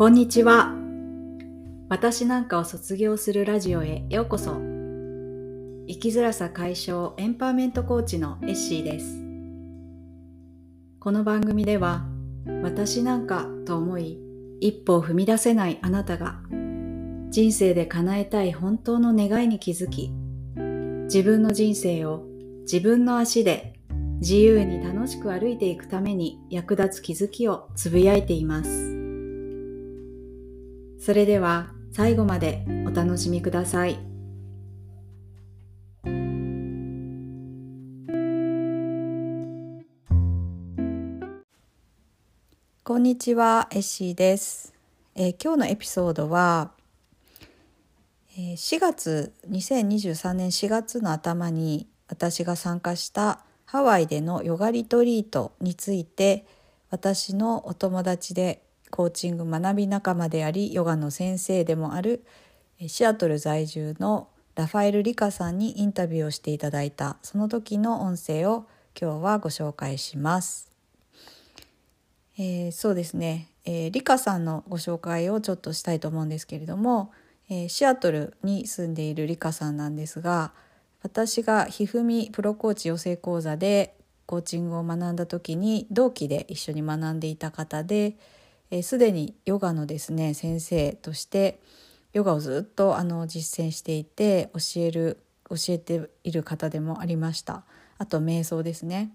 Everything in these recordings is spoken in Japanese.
こんにちは。私なんかを卒業するラジオへようこそ。生きづらさ解消エンパワーメントコーチのエッシーです。この番組では、私なんかと思い、一歩を踏み出せないあなたが、人生で叶えたい本当の願いに気づき、自分の人生を自分の足で自由に楽しく歩いていくために役立つ気づきをつぶやいています。それでは最後までお楽しみください。こんにちは、エッシーです。えー、今日のエピソードは、えー、4月2023年4月の頭に私が参加したハワイでのヨガリトリートについて私のお友達でコーチング学び仲間でありヨガの先生でもあるシアトル在住のラファエル・リカさんにインタビューをしていただいたその時の音声を今日はご紹介します。えー、そうですね、えー、リカさんのご紹介をちょっとしたいと思うんですけれども、えー、シアトルに住んでいるリカさんなんですが私がひふみプロコーチ養成講座でコーチングを学んだ時に同期で一緒に学んでいた方ですで、にヨガのですね先生としてヨガをずっとあの実践していて教える教えている方でもありました。あと瞑想ですね。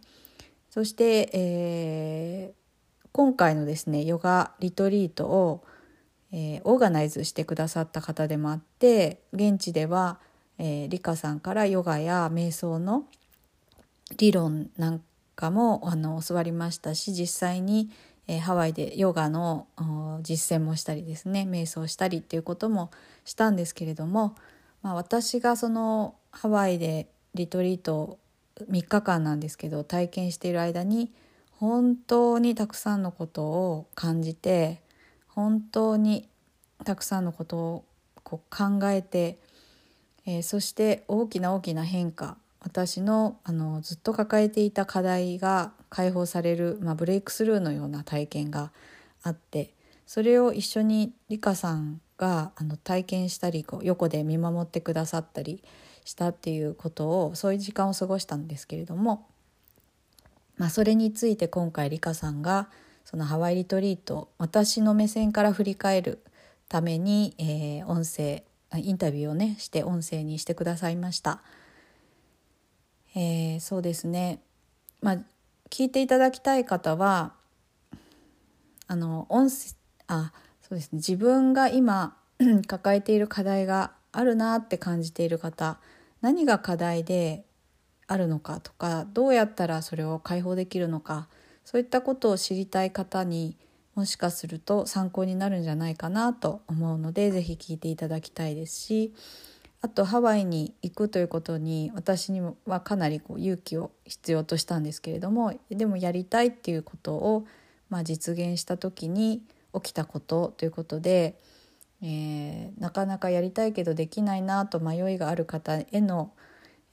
そして、えー、今回のですねヨガリトリートを、えー、オーガナイズしてくださった方でもあって現地では、えー、リカさんからヨガや瞑想の理論なんかもあの教わりましたし実際にえー、ハワイでヨガの実践もしたりですね瞑想したりっていうこともしたんですけれども、まあ、私がそのハワイでリトリート3日間なんですけど体験している間に本当にたくさんのことを感じて本当にたくさんのことをこう考えて、えー、そして大きな大きな変化私のあのずっと抱えていた課題が解放される、まあ、ブレイクスルーのような体験があってそれを一緒にリカさんがあの体験したりこう横で見守ってくださったりしたっていうことをそういう時間を過ごしたんですけれども、まあ、それについて今回リカさんがそのハワイリトリート私の目線から振り返るために、えー、音声インタビューをねして音声にしてくださいました。えー、そうですね。まあ聞いていただきたい方はあの音声あそうですね。自分が今 抱えている課題があるなって感じている方何が課題であるのかとかどうやったらそれを解放できるのかそういったことを知りたい方にもしかすると参考になるんじゃないかなと思うので是非聞いていただきたいですしあとハワイに行くということに私にはかなりこう勇気を必要としたんですけれどもでもやりたいっていうことを、まあ、実現した時に起きたことということで、えー、なかなかやりたいけどできないなと迷いがある方への、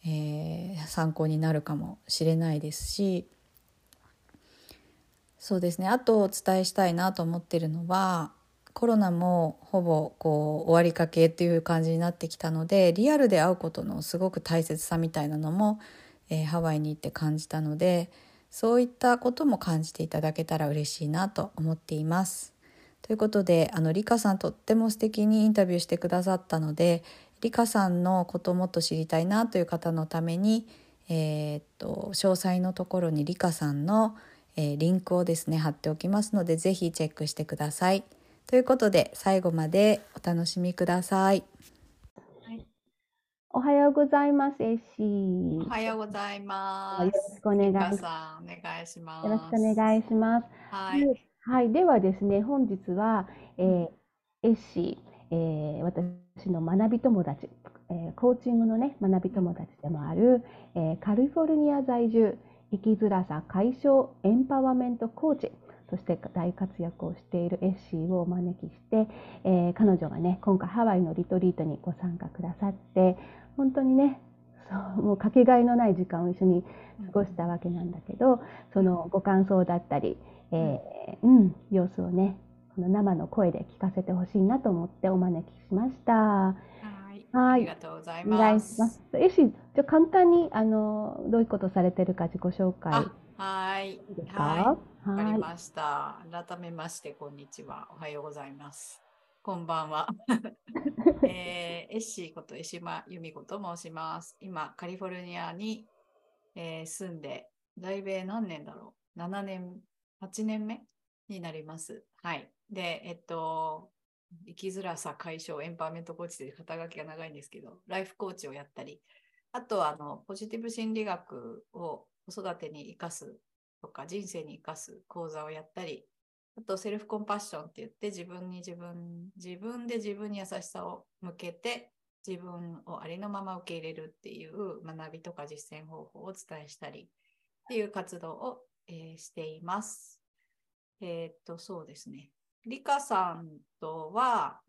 えー、参考になるかもしれないですしそうですね。あとお伝えしたいなと思ってるのはコロナもほぼこう終わりかけっていう感じになってきたのでリアルで会うことのすごく大切さみたいなのも、えー、ハワイに行って感じたのでそういったことも感じていただけたら嬉しいなと思っています。ということであのリカさんとっても素敵にインタビューしてくださったのでリカさんのことをもっと知りたいなという方のために、えー、っと詳細のところにリカさんの、えー、リンクをですね貼っておきますので是非チェックしてください。ということで最後までお楽しみください。おはようございます、エッシー。おはようございます。よろしくお願いします。お願いします。よろしくお願いします。はい。はい、ではですね、本日は、えー、エッシー、えー、私の学び友達、えー、コーチングのね、学び友達でもある、えー、カリフォルニア在住、生きづらさ解消エンパワーメントコーチ、そして大活躍をしているエッシーをお招きして、えー、彼女がね今回ハワイのリトリートにご参加くださって本当にねそうもうかけがえのない時間を一緒に過ごしたわけなんだけどそのご感想だったり、えー、うん、様子をねこの生の声で聞かせてほしいなと思ってお招きしました。はい。はいありがとうございます。します。えし、じゃあ簡単にあのどういうことされてるか自己紹介あ、はい。いいですか？はい。わかはい。りました。改めまして、こんにちは。おはようございます。こんばんは。えーエッシーこと江島由美子と申します。今、カリフォルニアに、えー住んで、在米何年だろう ?7 年、8年目？になります。はい。で、えっと、生きづらさ解消エンパワーメントコーチという肩書きが長いんですけど、ライフコーチをやったり、あとはあのポジティブ心理学を子育てに生かすとか人生に生かす講座をやったり、あとセルフコンパッションって言って自分に自分、自分で自分に優しさを向けて自分をありのまま受け入れるっていう学びとか実践方法をお伝えしたりっていう活動を、えーしています。えーっと、そうですね。リカさんとは、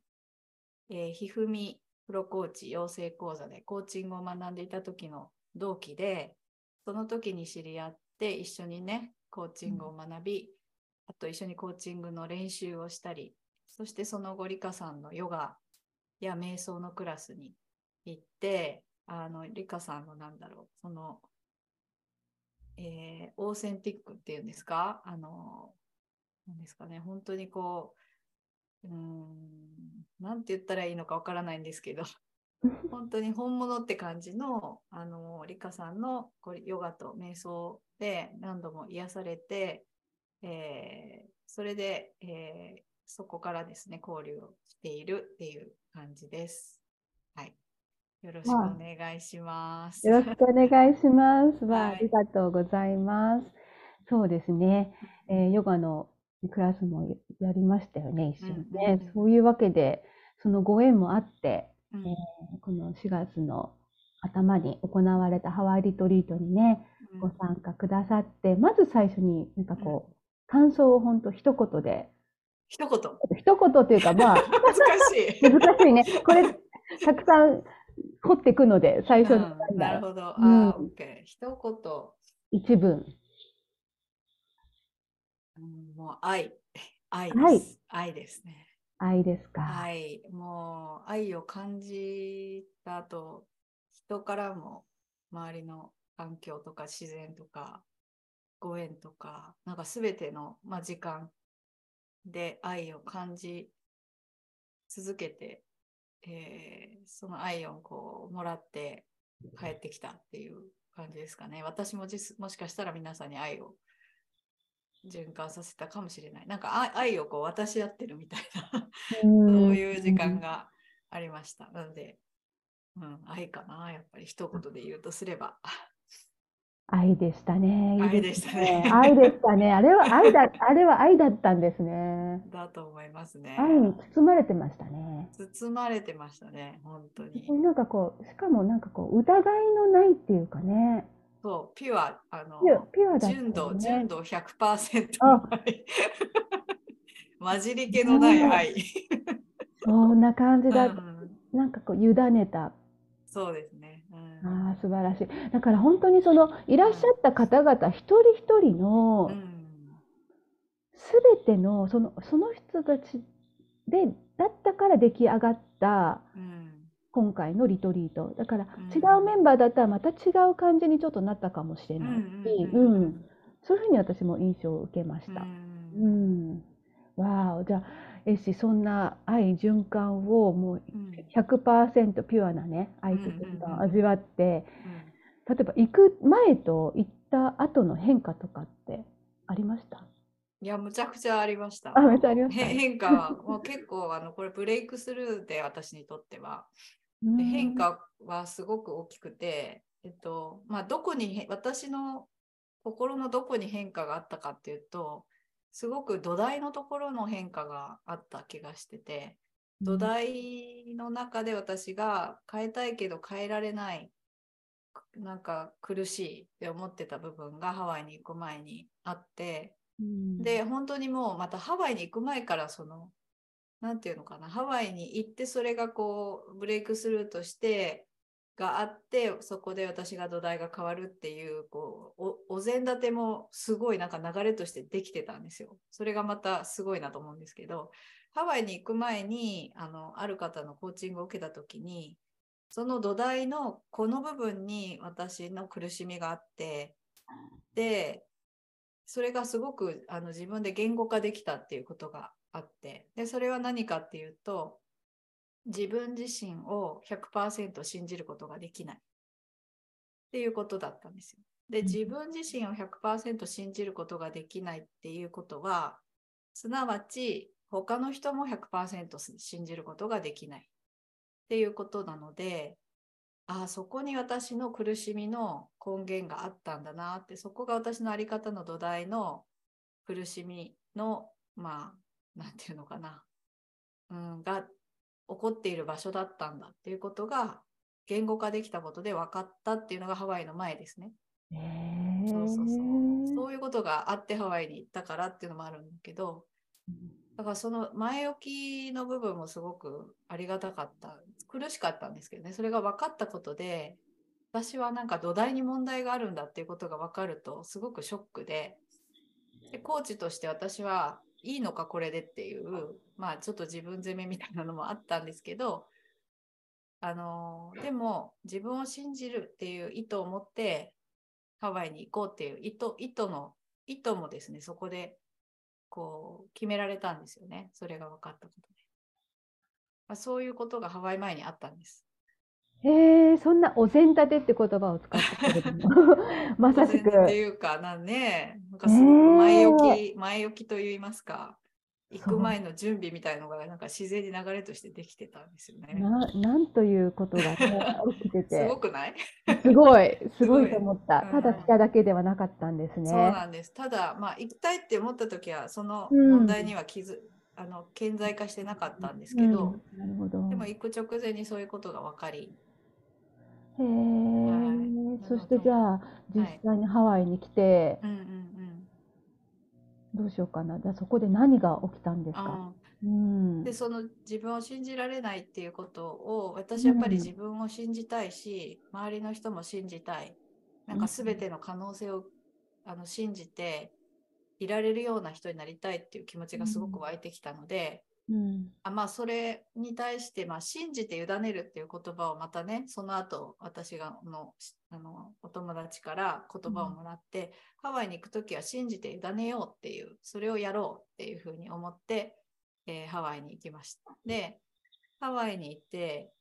えーひふみプロコーチ養成講座でコーチングを学んでいた時の同期で、その時に知り合ってて一緒にね、コーチングを学び、あと一緒にコーチングの練習をしたり、そしてその後、リカさんのヨガや瞑想のクラスに行って、あの、リカさんのなんだろう、その、えーオーセンティックっていうんですか？あの、なんですかね、本当にこう、うーん、なんて言ったらいいのかわからないんですけど、本当に本物って感じの、あの、リカさんのこうヨガと瞑想で何度も癒されて、えーそれで、えーそこからですね、交流をしているっていう感じです。はい。よろしくお願いします。よろしくお願いします。はいありがとうございます。そうですね。えーヨガのクラスもやりましたよね、一緒にうんうんねうん。そういうわけで、そのご縁もあって、うんえーこの4月の頭に行われたハワイリトリートにね、うんご参加くださって、まず最初になんかこう、感想を本当一言で、一言。一言というかまあ、難しい。難しいね。これ、たくさん掘っていくので、最初にうんなるほど。あうんー、オッケー。一一文。言。うんもう愛。愛愛です。愛ですね。愛ですか？愛。もう愛を感じた後、人からも周りの環境とか自然とかご縁とか、なんかすべての、まあ、時間で愛を感じ続けて、えーその愛をこうもらって帰ってきたっていう感じですかね。私ももしかしたら皆さんに愛を循環させたかもしれない。なんか愛愛をこう渡し合ってるみたいな、そういう時間がありました。なので、うん、愛かな、やっぱり一言で言うとすれば。愛でしたね。愛でしたね愛でしたね。あれは愛だ、あれは愛だったんですね。だと思いますね。愛に包まれてましたね。包まれてましたね、本当に。なんかこう、しかもなんかこう、疑いのないっていうかね。そう、ピュア、あの、ピュアだね純度、純度100%あの愛。混じり気のない愛。そんな感じだ。うんなんかこう、委ねた。そうですね。うんああ、素晴らしい。だから本当にその、いらっしゃった方々一人一人のう、んすべての、その、その人たちで、だったから出来上がった、うん今回のリトリート。だからうん。違うメンバーだったらまた違う感じにちょっとなったかもしれないし、うんうんうんそういうふうに私も印象を受けました。ううん。ん。わあ、じゃあ、えし、そんな愛循環をもううん。100%ピュアなね、愛と循環を味わって、うん。例えば行く前と行った後の変化とかってありました？いや、むちゃくちゃありました。あめっちゃありました。へ変化は、もう結構、あの、これブレイクスルーで私にとっては、で変化はすごく大きくて、えっと、まあ、どこにへ、私の心のどこに変化があったかっていうと、すごく土台のところの変化があった気がしてて、土台の中で私が変えたいけど変えられない、なんか苦しいって思ってた部分がハワイに行く前にあって、うん。で、本当にもうまたハワイに行く前からその、なんていうのかな、ハワイに行ってそれがこうブレイクスルーとしてがあってそこで私が土台が変わるっていうこうおお膳立てもすごいなんか流れとしてできてたんですよ。それがまたすごいなと思うんですけどハワイに行く前にあのある方のコーチングを受けた時にその土台のこの部分に私の苦しみがあってでそれがすごくあの自分で言語化できたっていうことがあって。でそれは何かっていうと自分自身を100%信じることができない。っていうことだったんですよ。で自分自身を100%信じることができないっていうことはすなわち他の人も100%信じることができない。っていうことなのでああそこに私の苦しみの根源があったんだなってそこが私の在り方の土台の苦しみのまあ何て言うのかな、うん、が起こっている場所だったんだっていうことが言語化できたことで分かったっていうのがハワイの前ですね。そうそうそう。そういうことがあってハワイに行ったからっていうのもあるんだけどだからその前置きの部分もすごくありがたかった。苦しかったんですけどね。それが分かったことで私はなんか土台に問題があるんだっていうことが分かるとすごくショックで。でコーチとして私はいいのかこれでっていうまあちょっと自分責めみたいなのもあったんですけどあのでも自分を信じるっていう意図を持ってハワイに行こうっていう意図意図の意図もですねそこでこう決められたんですよね。それが分かったことで、まあ、そういうことがハワイ前にあったんですへえそんなお膳立てって言葉を使ってくれるの？まさしく。っていうかなんねなんかすごく前置き、前置きといいますか行く前の準備みたいのがなんか自然に流れとしてできてたんですよね。ななんということが、ね、起きてて。すごくない？すごい、すごいと思った。ただ来ただけではなかったんですね。そうなんです。ただ、まあ、行きたいって思った時は、その問題には気づ、うん、あの顕在化してなかったんですけど、うん、なるほどでも行く直前にそういうことが分かり。へえ、はい、そしてじゃあ、実際にハワイに来て、はい、うんうんうん。どうしようかな。じゃあそこで何が起きたんですか？うん、でその自分を信じられないっていうことを私やっぱり自分を信じたいし、うん、周りの人も信じたい。なんか全ての可能性を、あの信じていられるような人になりたいっていう気持ちがすごく湧いてきたので、うん、あまあそれに対して、まあ、信じて委ねるっていう言葉をまたねその後私がのあのお友達から言葉をもらって、うん、ハワイに行く時は信じて委ねようっていうそれをやろうっていうふうに思って、えー、ハワイに行きました。でハワイに行って、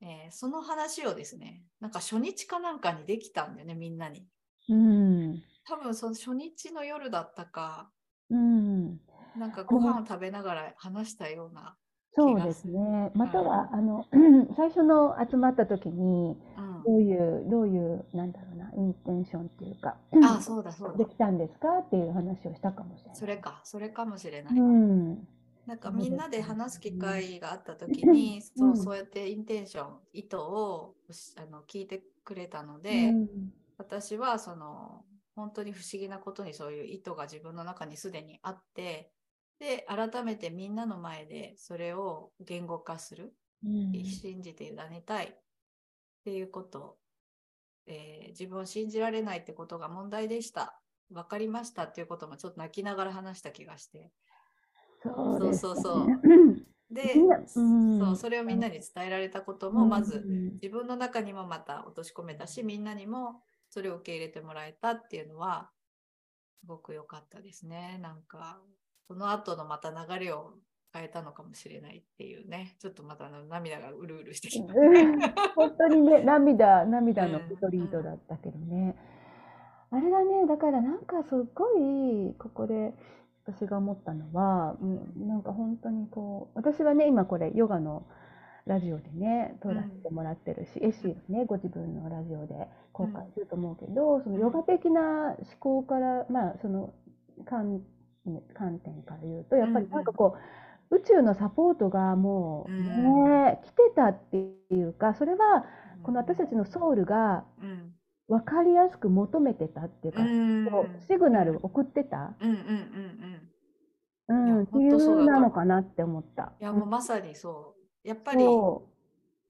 えー、その話をですねなんか初日かなんかにできたんだよねみんなに、うん、多分その初日の夜だったか、うん、なんかご飯を食べながら話したようなそうですね。または、あの、最初の集まった時に、どういう、どういう、なんだろうな、インテンションっていうか、あ、そうだそうだ。できたんですかっていう話をしたかもしれない。それか、それかもしれない。うん。なんかみんなで話す機会があった時に、そうそうやってインテンション、意図をあの聞いてくれたので、私はその本当に不思議なことにそういう意図が自分の中にすでにあってで改めてみんなの前でそれを言語化する、うん、信じて委ねたい。っていうこと、えー、自分を信じられないってことが問題でした。分かりました。っていうこともちょっと泣きながら話した気がして。そう、そうそう で、うん、そうそれをみんなに伝えられたこともまず自分の中にもまた落とし込めたしみんなにもそれを受け入れてもらえたっていうのはすごく良かったですね。なんかその後のまた流れを変えたのかもしれないっていうね、ちょっとまた涙がうるうるしてきた、本当にね、涙、涙のストリートだったけどね。うん、あれだね、だからなんかすっごい、ここで私が思ったのは、うん、なんか本当にこう、私はね、今これ、ヨガのラジオでね、撮らせてもらってるし、うん、エッシーがね、ご自分のラジオで公開すると思うけど、うん、そのヨガ的な思考から、まあ、その、観観点から言うとやっぱりなんかこう、宇宙のサポートがもうね、来てたっていうかそれはこの私たちのソウルが分かりやすく求めてたっていうか、シグナル送ってた。うんうんうんうん、っていうなのかなって思った。いやもうまさにそう。やっぱり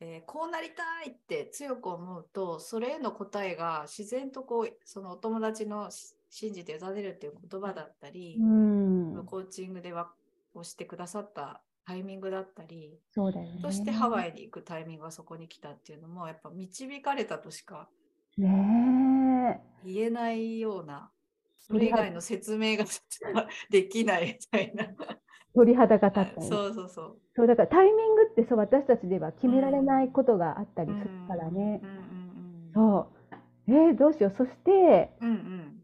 えーこうなりたいって強く思うとそれへの答えが自然とこうそのお友達のし信じて委ねるっていう言葉だったり、うん。コーチングでわをしてくださったタイミングだったり、そうだよね。そしてハワイに行くタイミングがそこに来たっていうのもやっぱ導かれたとしか。言えないようなそれ以外の説明が できないみたいな。鳥肌が立ったね。そうそうそう。そうだからタイミングってそう私たちでは決められないことがあったりするからねう。んうんそう。えー、どうしよう。そしてうん。うんうん。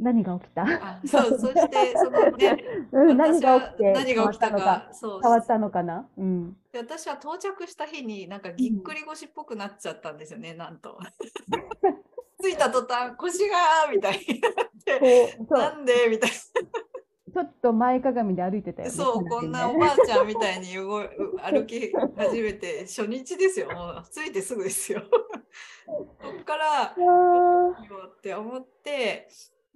何が起きた？あそう、そして、そのね、うん、何が起きて何が起きたか、そう。変わったのかな？うん。で私は到着した日になんかぎっくり腰っぽくなっちゃったんですよね、なんと。着いた途端、腰がーみたいになって、なんでみたいちょっと前かがみで歩いてたよな。ね。そう、彼こんなねおばあちゃんみたいに歩き始めて、初日ですよ、もう着いてすぐですよ。そっから、って思って、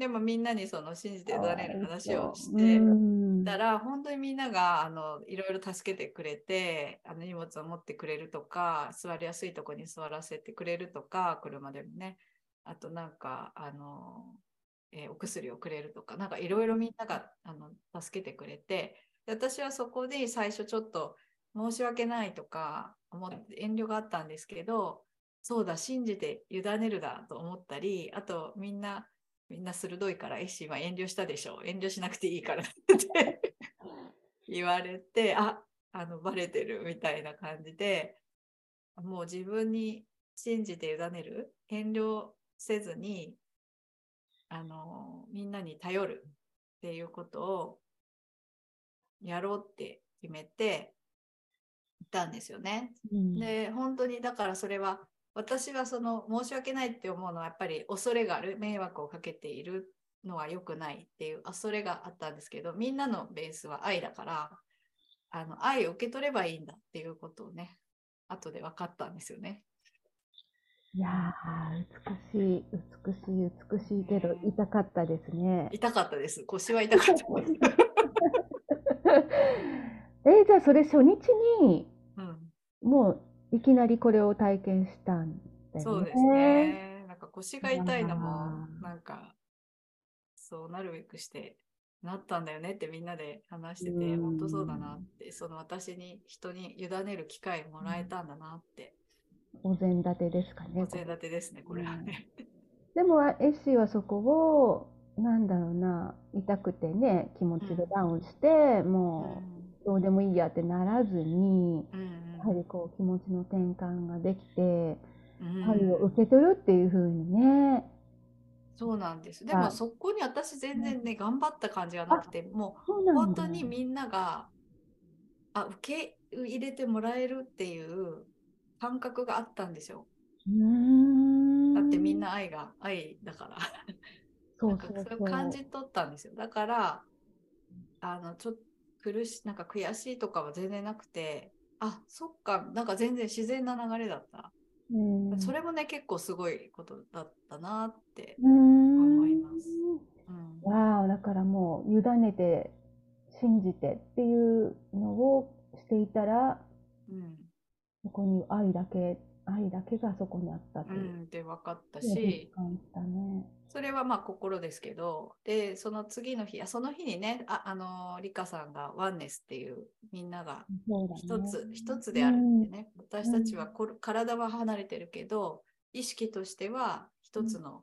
でもみんなにその信じて委ねる話をしうて、ん。だから本当にみんながあのいろいろ助けてくれてあの荷物を持ってくれるとか座りやすいとこに座らせてくれるとか車でもね。あとなんかあの、えーお薬をくれるとかなんかいろいろみんながあの助けてくれてで私はそこで最初ちょっと申し訳ないとか思って遠慮があったんですけどそうだ信じて委ねるだと思ったりあとみんなみんな鋭いから、エッシーは遠慮したでしょ。遠慮しなくていいからって言われて、あ、あの、バレてるみたいな感じで、もう自分に信じて委ねる、遠慮せずに、あの、みんなに頼るっていうことをやろうって決めていたんですよね。うんで本当にだからそれは私はその申し訳ないって思うのはやっぱり恐れがある迷惑をかけているのは良くないっていう恐れがあったんですけどみんなのベースは愛だからあの愛を受け取ればいいんだっていうことをね後で分かったんですよね。いやー、美しい、美しい、美しいけど、痛かったですね。痛かったです腰は痛かったです。えーじゃあそれ初日にうん、もういきなりこれを体験したんだよね。そうですね。なんか腰が痛いのもなんかそうなるべくしてなったんだよねってみんなで話しててうん本当そうだなってその私に人に委ねる機会もらえたんだなってお膳立てですかねお。膳立てですねこれはね。でもエッシーはそこをなんだろうな痛くてね気持ちがダウンして、うんもうどうでもいいやってならずにうんやはりこう気持ちの転換ができてうん愛を受け取るっていう風にねそうなんです。であもそこに私全然ね頑張った感じがなくてもそう本当にみんながあ受け入れてもらえるっていう感覚があったんですよ。うーんだってみんな愛が愛だから。そうなんかそれをそうそう感じ取ったんですよ。だから、あの、ちょっと苦し、なんか悔しいとかは全然なくて、あ、そっか、なんか全然自然な流れだった。うんそれもね、結構すごいことだったなって思います。うん。わあだからもう委ねて信じてっていうのをしていたらうん。そこに愛だけ愛だけがそこにあったとういう。ん、で分かった実し、感したね。それはまあ心ですけど、で、その次の日、あその日にね、あ、あの、リカさんがワンネスっていう、みんながそうだね。一つ一つであるってね、私たちはこ体は離れてるけど意識としては一つの、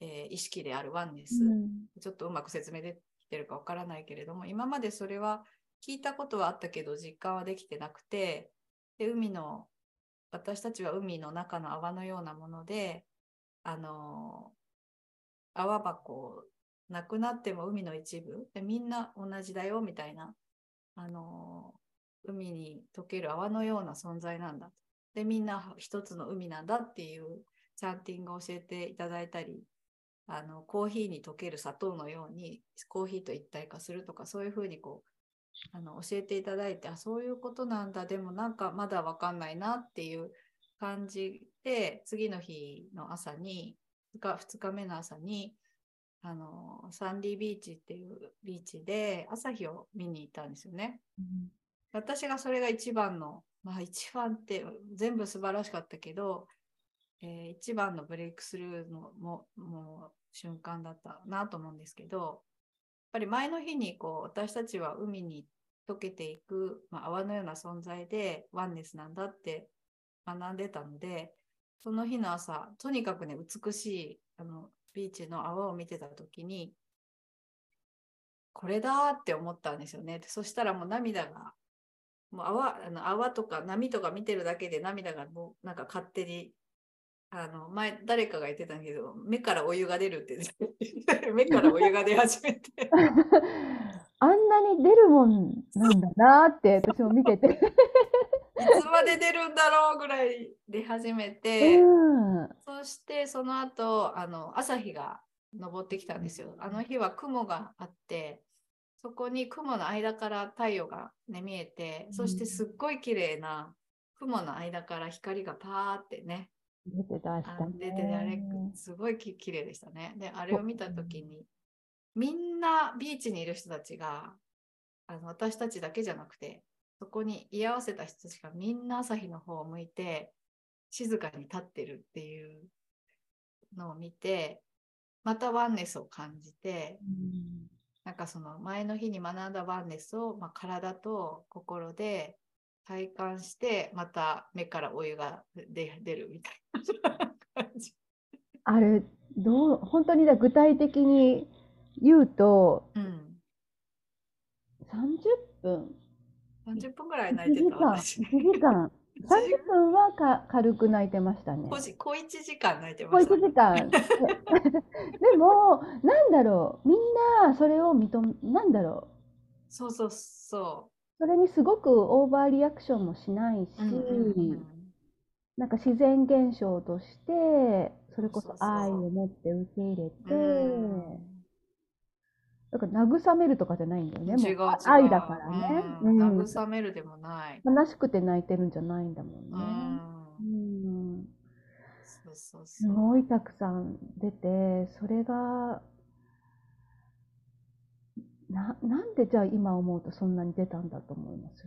えー意識であるワンネス、うん。ちょっとうまく説明できてるかわからないけれども今までそれは聞いたことはあったけど実感はできてなくてで海の私たちは海の中の泡のようなものであの泡箱なくなっても海の一部でみんな同じだよみたいなあの海に溶ける泡のような存在なんだでみんな一つの海なんだっていうチャンティングを教えていただいたりあのコーヒーに溶ける砂糖のようにコーヒーと一体化するとかそういうふうにこうあの教えていただいてあそういうことなんだでもなんかまだわかんないなっていう感じで次の日の朝に2日 ,2 日目の朝にあのサンディビーチっていうビーチで朝日を見に行ったんですよね。うん私がそれが一番のまあ一番って全部素晴らしかったけど、えー一番のブレイクスルーのももう瞬間だったなと思うんですけど、やっぱり前の日にこう私たちは海に溶けていく、まあ、泡のような存在でワンネスなんだって学んでたので、その日の朝、とにかくね、美しいあのビーチの泡を見てた時に、これだって思ったんですよね。そしたらもう涙が、もう泡あの泡とか波とか見てるだけで涙がもうなんか勝手に、あの前誰かが言ってたんだけど、目からお湯が出るって、目からお湯が出始めて。あんなに出るもんなんだなって私も見てて。いつまで出るんだろうぐらい出始めて、うん。そしてその後あの朝日が昇ってきたんですよ。あの日は雲があって、そこに雲の間から太陽が、ね、見えて、そしてすっごい綺麗な雲の間から光がパーってね、出てた、あした出ててあれね。すごいき綺麗でしたね。で、あれを見たときに、みんなビーチにいる人たちが、あの私たちだけじゃなくて、そこに居合わせた人たちがみんな朝日の方を向いて、静かに立ってるっていうのを見て、またワンネスを感じて、うんなんかその前の日に学んだワンネスを、まあ、体と心で体感して、また目からお湯が出出るみたいな感じ。あれ、どう、本当にだ具体的に言うと、うん。30分、30分ぐらい泣1いてた私。1時間、30分はか軽く泣いてましたね。小じ小1時間泣いて小1ました。時間。でも、なんだろう、みんなそれを認め、なんだろう、そうそうそそれにすごくオーバーリアクションもしないし、なんか自然現象として、それこそ愛を持って受け入れて、うんだから慰めるとかじゃないんだよね。違う違う。愛だからね。ううんん慰めるでもない。悲しくて泣いてるんじゃないんだもんうね。ん。うんそうそうす。ごいたくさん出て、それが、な、なんでじゃあ今思うとそんなに出たんだと思います？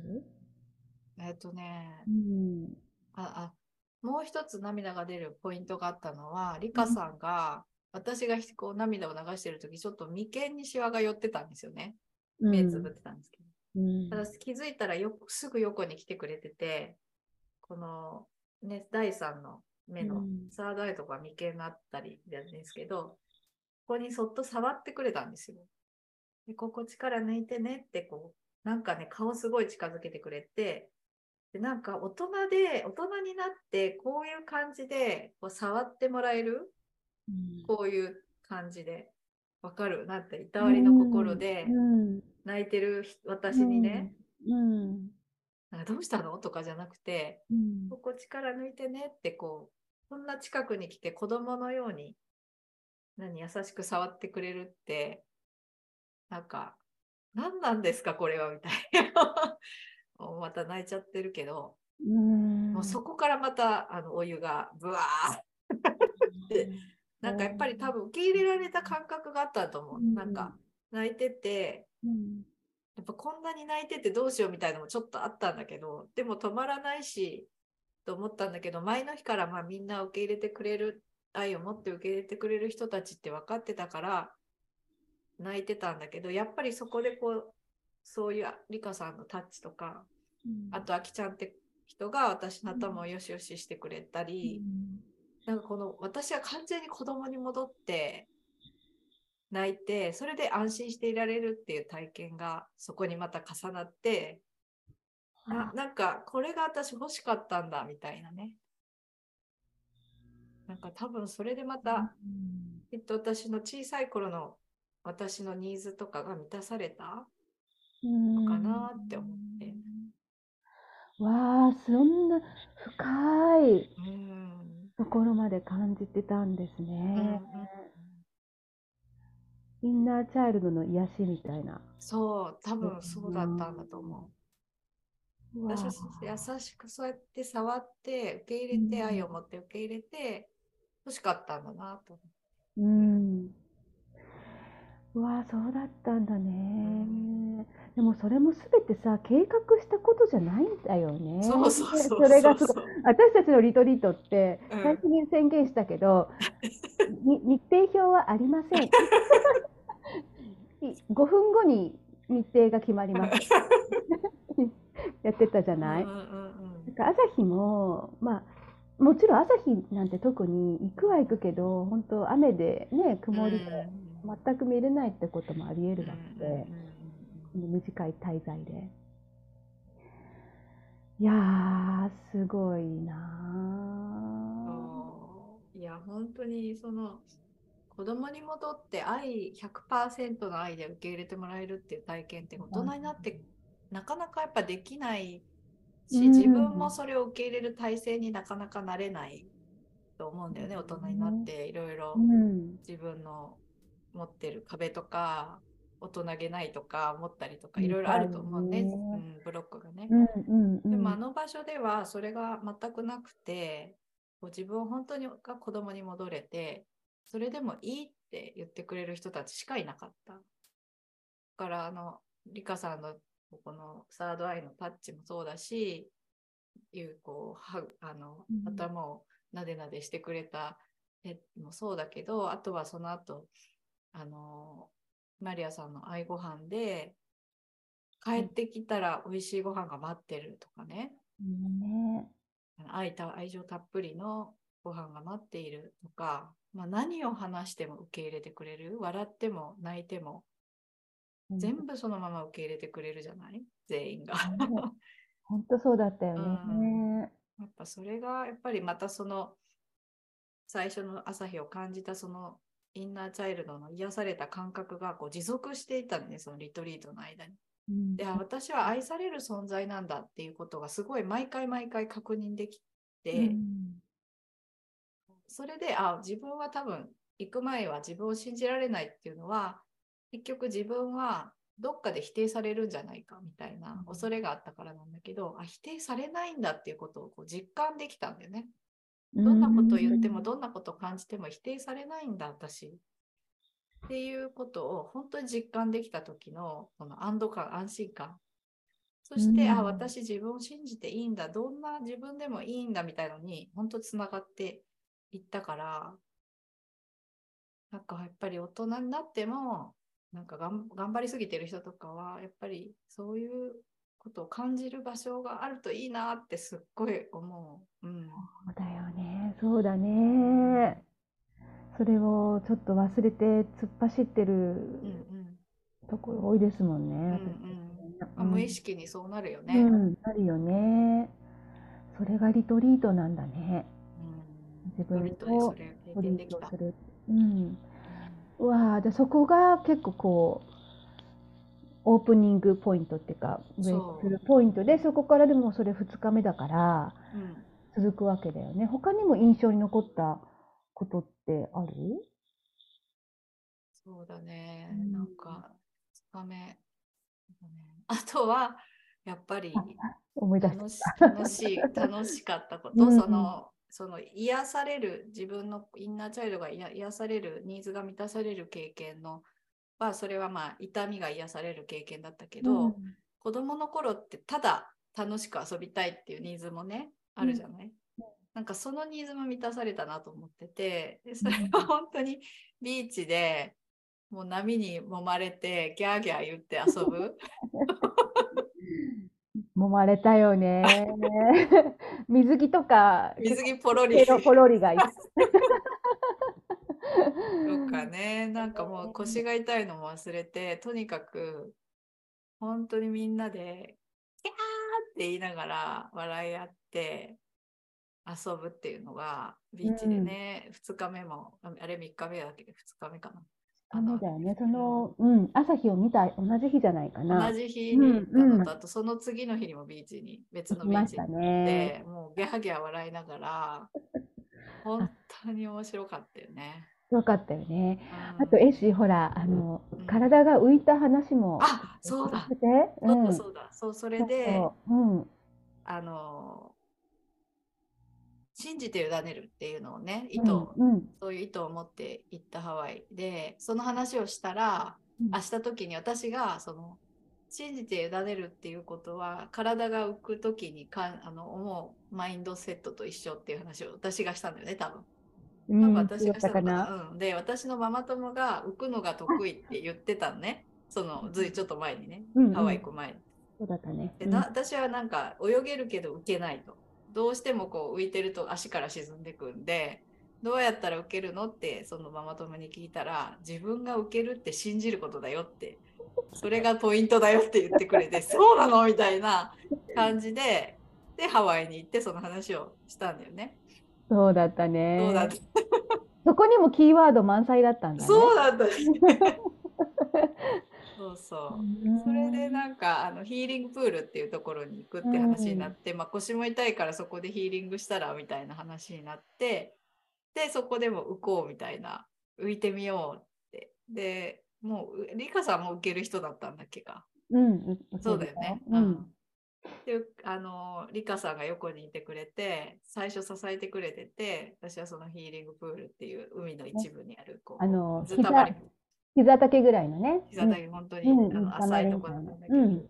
えっとねう、ん。あ、あ、もう一つ涙が出るポイントがあったのは、リカさんが、私がこう涙を流してるとき、ちょっと眉間にシワが寄ってたんですよね。目つぶってたんですけど。うん。ただ気づいたらよくすぐ横に来てくれてて、この、ね、第3の目のうんサードアイとか眉間があったりなんですけど、ここにそっと触ってくれたんですよ。でここ力抜いてねってこう、なんかね、顔すごい近づけてくれて、でなんか大人で、大人になってこういう感じでこう触ってもらえるうんこういう感じで。わかる。なんて、いたわりの心でうん。泣いてる人私にね、うん。なんかどうしたの？とかじゃなくて、うん。ここ力抜いてねってこう、こんな近くに来て子供のように、何、優しく触ってくれるって、なんか、何なんですかこれはみたいな。また泣いちゃってるけど、うん。もうそこからまたあのお湯がブワーでなんかやっぱり多分受け入れられた感覚があったと思う。うん。なんか泣いてて、うん。やっぱこんなに泣いててどうしようみたいなのもちょっとあったんだけど、でも止まらないし、と思ったんだけど、前の日からまあみんな受け入れてくれる、愛を持って受け入れてくれる人たちって分かってたから、泣いてたんだけど、やっぱりそこでこう、そういうリカさんのタッチとか、あと、あきちゃんって人が私の頭をよしよししてくれたり、なんかこの私は完全に子供に戻って泣いてそれで安心していられるっていう体験がそこにまた重なってななんかこれが私欲しかったんだみたいなね。なんか多分それでまたきっと私の小さい頃の私のニーズとかが満たされたのかなって思って。わあ、そんな深い。うんところまで感じてたんですうんね。インナーチャイルドの癒しみたいな。そう多分そうだったんだと思う。うわ私は優しくそうやって触って受け入れて、うん愛を持って受け入れて欲しかったんだなと思うん。うわあ、そうだったんだね。でもそれも全てさ、計画したことじゃないんだよね。そうそうそうそれがすごい。私たちのリトリートってうん最初に宣言したけど、に日程表はありません。5分後に日程が決まります。やってたじゃない？うんうんうん朝日も、まあ、もちろん朝日なんて特に行くは行くけど、本当雨でね、曇りで全く見れないってこともあり得るわけで、この短い滞在で。いやー、すごいないや本当にその子供に戻って愛100%の愛で受け入れてもらえるっていう体験って大人になってなかなかやっぱできないし、うん。自分もそれを受け入れる体制になかなかなれないと思うんだよね大人になって。いろいろ。自分の持ってる壁とか大人げないとか思ったりとかうんいろいろあると思うね、うん、ブロックがね。うんうんうん。でもあの場所ではそれが全くなくてこう自分本当にが子供に戻れてそれでもいいって言ってくれる人たちしかいなかった。だからあのリカさんのこのサードアイのタッチもそうだしいうこうはあのうん頭をなでなでしてくれた絵もそうだけどあとはその後あのマリアさんの愛ご飯で帰ってきたら美味しいご飯が待ってるとかね、ね。愛た愛情たっぷりのご飯が待っているとか、まあ、何を話しても受け入れてくれる？笑っても泣いてもうん。全部そのまま受け入れてくれるじゃない？全員が。うん。本当そうだったよね。やっぱそれがやっぱりまたその最初の朝日を感じたそのインナーチャイルドの癒された感覚がこう持続していたのねそのリトリートの間に。うんであ私は愛される存在なんだっていうことがすごい毎回毎回確認できて、うんそれであ自分は多分行く前は自分を信じられないっていうのは結局自分はどっかで否定されるんじゃないかみたいな恐れがあったからなんだけど、あ否定されないんだっていうことをこう実感できたんだよね。どんなことを言ってもどんなことを感じても否定されないんだ私。っていうことを本当に実感できた時のこの安堵感安心感。そして、うんあ私自分を信じていいんだどんな自分でもいいんだみたいのに本当つながっていったから。なんかやっぱり大人になってもなんかがん頑張りすぎてる人とかはやっぱりそういうことを感じる場所があるといいなってすっごい思う。うんそうだよね。そうだね。それをちょっと忘れて突っ走ってるうんうんところ多いですもんね。うん私たちねあ無意識にそうなるよね。うん、なるよね。それがリトリートなんだね。うん自分一人でそれ経トリートす。る。うん。うわあ、じゃあそこが結構こう、オープニングポイントっていうか、ブレイクするポイントで、そこからでもそれ2日目だからうん。続くわけだよね。他にも印象に残ったことってある？そうだね、うん。なんか2日目、あとはやっぱり思い出し楽し楽しい楽しかったこと、うんそのその癒される自分のインナーチャイルドが癒癒されるニーズが満たされる経験のはそれはまあ痛みが癒される経験だったけた。ど、うん子供の頃ってただ楽しく遊びたいっていうニーズもねあるじゃない、なんかそのニーズも満たされたなと思っててでそれは本当にビーチでもう波に揉まれてギャーギャー言って遊ぶ？揉まれたよね。水着とか、水着ポロリポロリがいた。とかねなんかもう腰が痛いのも忘れてとにかく本当にみんなでキャーって言いながら笑い合って遊ぶっていうのがビーチでね、2日目もああれ3日目だけ？ど2日目かなダメだよね。その、うん、朝日を見た同じ日じゃないかな。同じ日に行ったのと、うんあとその次の日にもビーチに別のビーチに行っね。てもうギャーギャー笑いながら本当に面白かったよね。よかったよね。うんあと、エッシー、ほら、あのうん、体が浮いた話もあそうだ。そううん。だそうだそうそれでそううん。あの信じて委ねるっていうのをね意図、うん。そういう意図を持って行ったハワイでその話をしたらうんあした時に私がその信じて委ねるっていうことは体が浮く時にかんあの思うマインドセットと一緒っていう話を私がしたんだよね多分。うん。多分私がしたのかな？な、うん、で私のママ友が浮くのが得意って言ってたのね。そのずいちょっと前にね。うんうん。ハワイ行く前に。そうだったね。でな私はなんか泳げるけど浮けないと。どうしてもこう浮いてると足から沈んでくんでどうやったら浮けるのってそのママ友に聞いたら自分が浮けるって信じることだよってそれがポイントだよって言ってくれて そうなの？みたいな感じででハワイに行ってその話をしたんだよね。そうだったね。どうだったそこにもキーワード満載だったんだね。そうだったね。そうそう。うんそれでなんかあのヒーリングプールっていうところに行くって話になって、まあ、腰も痛いからそこでヒーリングしたらみたいな話になってでそこでも浮こうみたいな浮いてみようってでもうリカさんも浮ける人だったんだっけかうん、そうだよね。うん。であのリカさんが横にいてくれて最初支えてくれてて私はそのヒーリングプールっていう海の一部にあるこうあの、ずたまり膝、膝丈ぐらいのね。膝丈本当に、うんあの浅いところだったんだけど、うん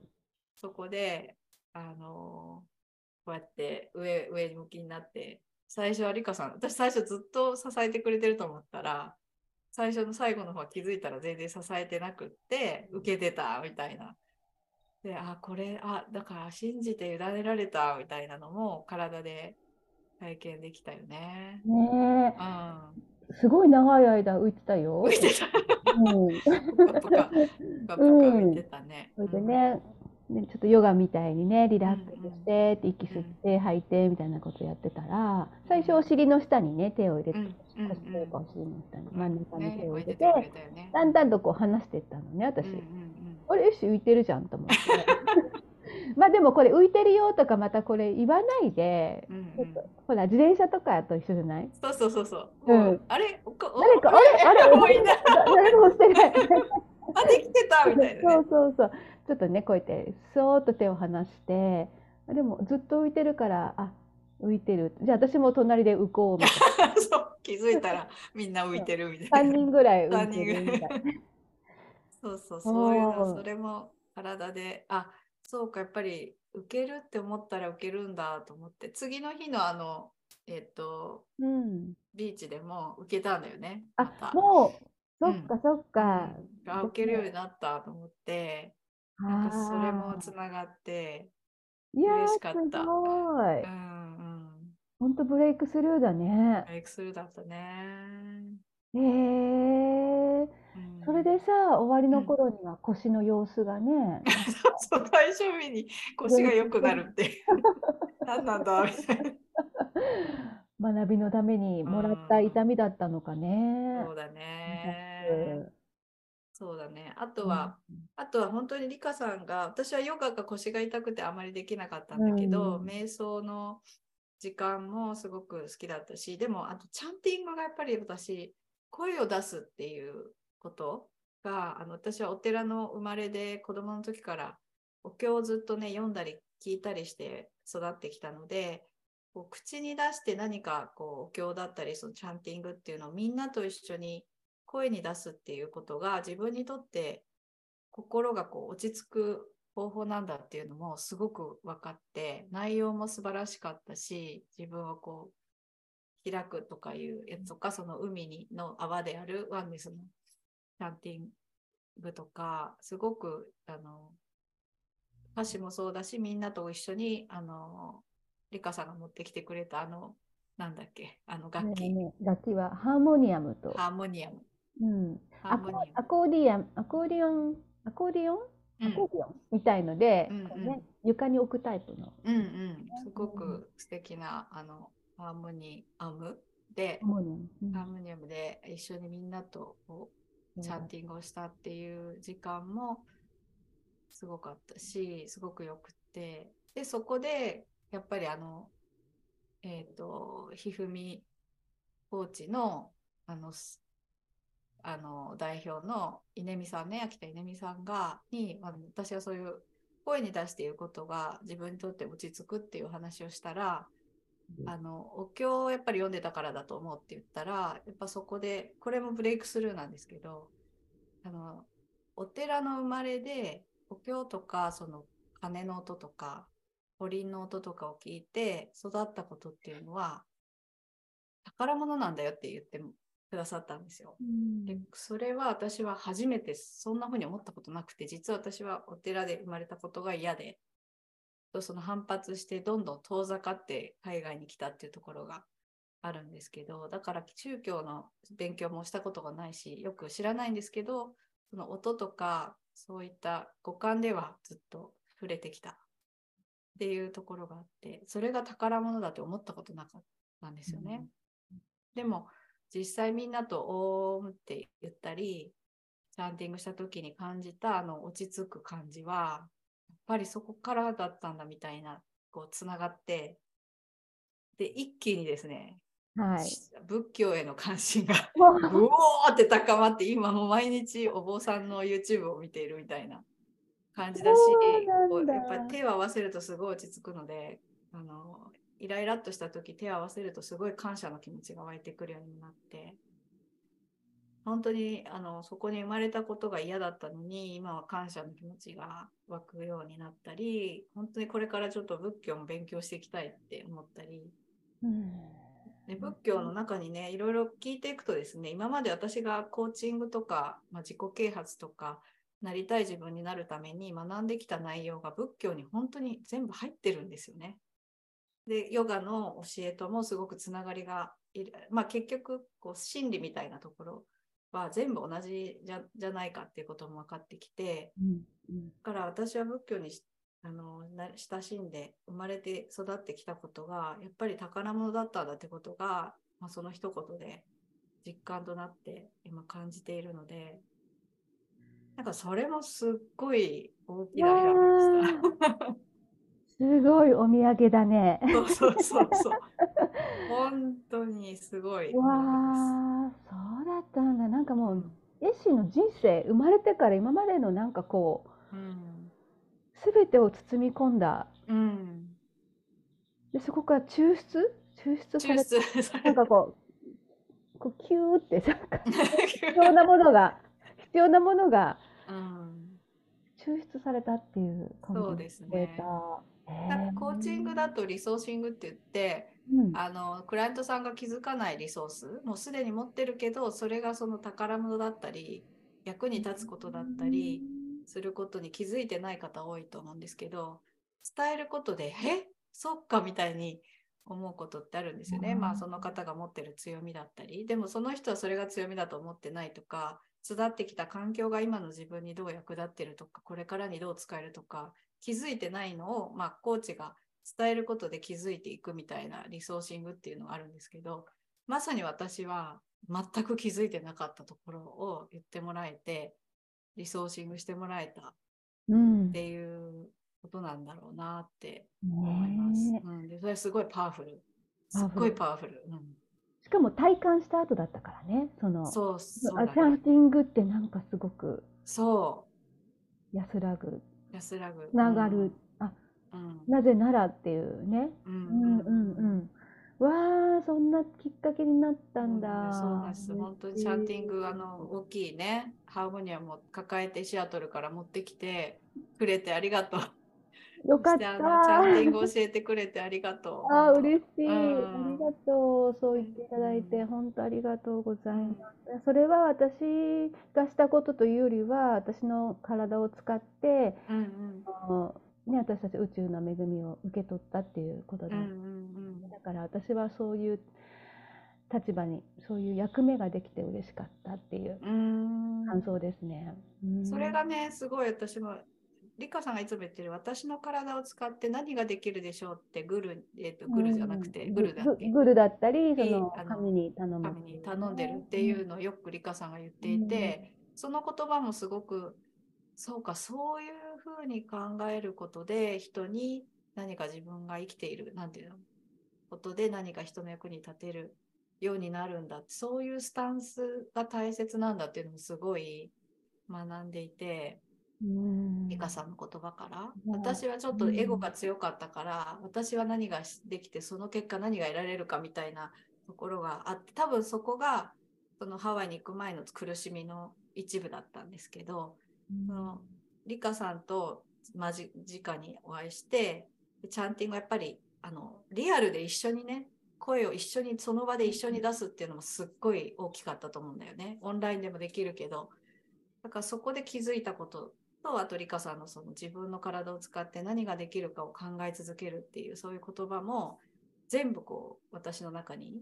そこで、あのこうやって上上向きになって、最初はリカさん、私最初ずっと支えてくれてると思ったら、最初の最後の方は気づいたら全然支えてなくって、受けてたみたいな。で、あ、これ、あ、だから信じて委ねられたみたいなのも体で体験できたよね。ねうん。え、すごい長い間浮いてたよ。浮いてた。うん。ぷかぷか、ぷかぷか浮いてたね。それでね、ねちょっとヨガみたいにね、リラックスしてって、息吸って吐いてみたいなことやってたら、最初お尻の下にね、手を入れて、うん。うん。腰というかお尻の下に真ん中にね手を入れ。だんだんとこう離していったのね、私。うんうんあれ、よし、浮いてるじゃんと思って。まあでもこれ浮いてるよとかまたこれ言わないで、ほら自転車とかと一緒じゃない？そうそうそうそう。うんあれ誰か、あれあれもういない誰もしてない。あ、できてたみたいなねそう。そうそう。ちょっとね、こうやって、そーっと手を離して、あでもずっと浮いてるから、あ、浮いてる。じゃあ私も隣で浮こうみたいそう気づいたらみんな浮いてるみな。たい3な。人ぐらい浮三いてるみたいな。そうそう、そういうの、それも体で、あ、そうか、やっぱり受けるって思ったら受けるんだと思って、次の日のあの、えっと、うん。ビーチでも受けたんだよね。あまた、もう、そうんっかそっか。うんあ、受けるようになったと思って、なんかそれもつながって、いやー、嬉しかったすごい。うんうん。ほんとブレイクスルーだね。ブレイクスルーだったね。へえ。うんそれでさ、終わりの頃には腰の様子がね、そう最初見に腰が良くなるって 何なんだみたいな。学びのためにもらった痛みだったのかね。そうだね。そうだね。あとは、あとは本当にリカさんが、私はヨガが腰が痛くてあまりできなかったんだけど、うん瞑想の時間もすごく好きだったし、でもあとチャンティングがやっぱり私、声を出すっていうことが、あの私はお寺の生まれで子供の時からお経をずっとね、読んだり聞いたりして育ってきたので、こう口に出して何かこうお経だったりそのチャンティングっていうのをみんなと一緒に声に出すっていうことが自分にとって心がこう落ち着く方法なんだっていうのもすごく分かって内容も素晴らしかったし自分をこう開くとかいうやつとかその海にの泡であるワンネスのチャンティングとかすごくあの歌詞もそうだしみんなと一緒にあのリカさんが持ってきてくれたあのなんだっけあの楽器、ね楽器はハーモニアムと、ハーモニアム。うん、アコハーモニアコーディアン、アコーディオン、アコーディオン、うん。アコーディオンみたいので、うんうん。ね、床に置くタイプの。うんうん、すごく素敵なあのハーモニアムでハー、モニアム。うん。ハーモニアムで一緒にみんなとこうチャンティングをしたっていう時間もすごかったし、すごくよくて、で、そこでやっぱりあの、えっ、と、ひふみコーチのあの、あの代表の稲見さんね、秋田稲見さんが、に、あ私はそういう声に出して言うことが自分にとって落ち着くっていう話をしたら、あのお経をやっぱり読んでたからだと思うって言ったらやっぱそこでこれもブレイクスルーなんですけどあのお寺の生まれでお経とかその鐘の音とかおりんの音とかを聞いて育ったことっていうのは宝物なんだよって言ってくださったんですよ。でそれは私は初めてそんな風に思ったことなくて実は私はお寺で生まれたことが嫌でその反発してどんどん遠ざかって海外に来たっていうところがあるんですけどだから宗教の勉強もしたことがないしよく知らないんですけどその音とかそういった五感ではずっと触れてきたっていうところがあってそれが宝物だって思ったことなかったんですよね。うん、でも実際みんなと「おーん」って言ったりチャンティングした時に感じたあの落ち着く感じはぱりそこからだったんだみたいなこうつながってで一気にですねはい、仏教への関心が うおーって高まって今も毎日お坊さんの YouTube を見ているみたいな感じだしこうやっぱり手を合わせるとすごい落ち着くのであのイライラっとした時手を合わせるとすごい感謝の気持ちが湧いてくるようになって本当にあのそこに生まれたことが嫌だったのに今は感謝の気持ちが湧くようになったり本当にこれからちょっと仏教も勉強していきたいって思ったり。うんで仏教の中にねいろいろ聞いていくとですね今まで私がコーチングとか、まあ、自己啓発とかなりたい自分になるために学んできた内容が仏教に本当に全部入ってるんですよね。でヨガの教えともすごくつながりがいる、まあ、結局こう心理みたいなところは全部同じじゃじゃないかっていうことも分かってきて、うんうん、だから私は仏教にあの親しんで生まれて育ってきたことがやっぱり宝物だったんだってことが、まあ、その一言で実感となって今感じているのでなんかそれもすっごい大きな選びでした。すごいお土産だね。そうそうそうそう。本当にすごい。わあ、そうだったんだ。なんかもう、エッシーの人生、生まれてから今までのなんかこう、うん全てを包み込んだ、うん、でそこから抽出？抽出されて？なんかこうこうキューってさ必要なものが必要なものが、うん、抽出されたっていう感じですね。なんかコーチングだとリソーシングって言って、うん、あのクライアントさんが気づかないリソースもうすでに持ってるけどそれがその宝物だったり役に立つことだったり、することに気づいてない方多いと思うんですけど伝えることで「えそっか」みたいに思うことってあるんですよね。まあその方が持ってる強みだったり。でもその人はそれが強みだと思ってないとか育ってきた環境が今の自分にどう役立ってるとかこれからにどう使えるとか気づいてないのを、まあ、コーチが伝えることで気づいていくみたいなリソーシングっていうのがあるんですけどまさに私は全く気づいてなかったところを言ってもらえてリソーシングしてもらえたっていうことなんだろうなって思います。うん、でそれすごいパワフル。すっごいパワフル。うん、しかも体感した後だったからね。そのそうそう、ね、チャンティングってなんかすごくそう安らぐ。安らぐ。つながる。うん、あ、うん、なぜならっていうね。うんうんうんうんわあそんなきっかけになったんだ。うん、そうです。本当にチャンティングあの大きいねハーモニアも抱えてシアトルから持ってきてくれてありがとう。よかった。チャンティング教えてくれてありがとう。あ嬉しい、うん、ありがとう。そう言っていただいて、うん、本当ありがとうございます。それは私がしたことというよりは私の体を使って、うんうんね、私たち宇宙の恵みを受け取ったっていうことで、うんうんうん、だから私はそういう立場にそういう役目ができて嬉しかったっていう感想ですね。それがねすごい私もリカさんがいつも言ってる私の体を使って何ができるでしょうってグル、えーと、グルじゃなくて、グルだっけ？グルだったりその神に頼む。神に頼んでるっていうのをよくリカさんが言っていて、その言葉もすごくそうかそういうふうに考えることで人に何か自分が生きているなんていうの？ことで何か人の役に立てるようになるんだそういうスタンスが大切なんだっていうのもすごい学んでいて美香さんの言葉から。私はちょっとエゴが強かったから私は何ができてその結果何が得られるかみたいなところがあって多分そこがそのハワイに行く前の苦しみの一部だったんですけどそのリカさんと間近にお会いしてチャンティングやっぱりあのリアルで一緒にね声を一緒にその場で一緒に出すっていうのもすっごい大きかったと思うんだよね。オンラインでもできるけど。だからそこで気づいたこととあとリカさんのその自分の体を使って何ができるかを考え続けるっていうそういう言葉も全部こう私の中に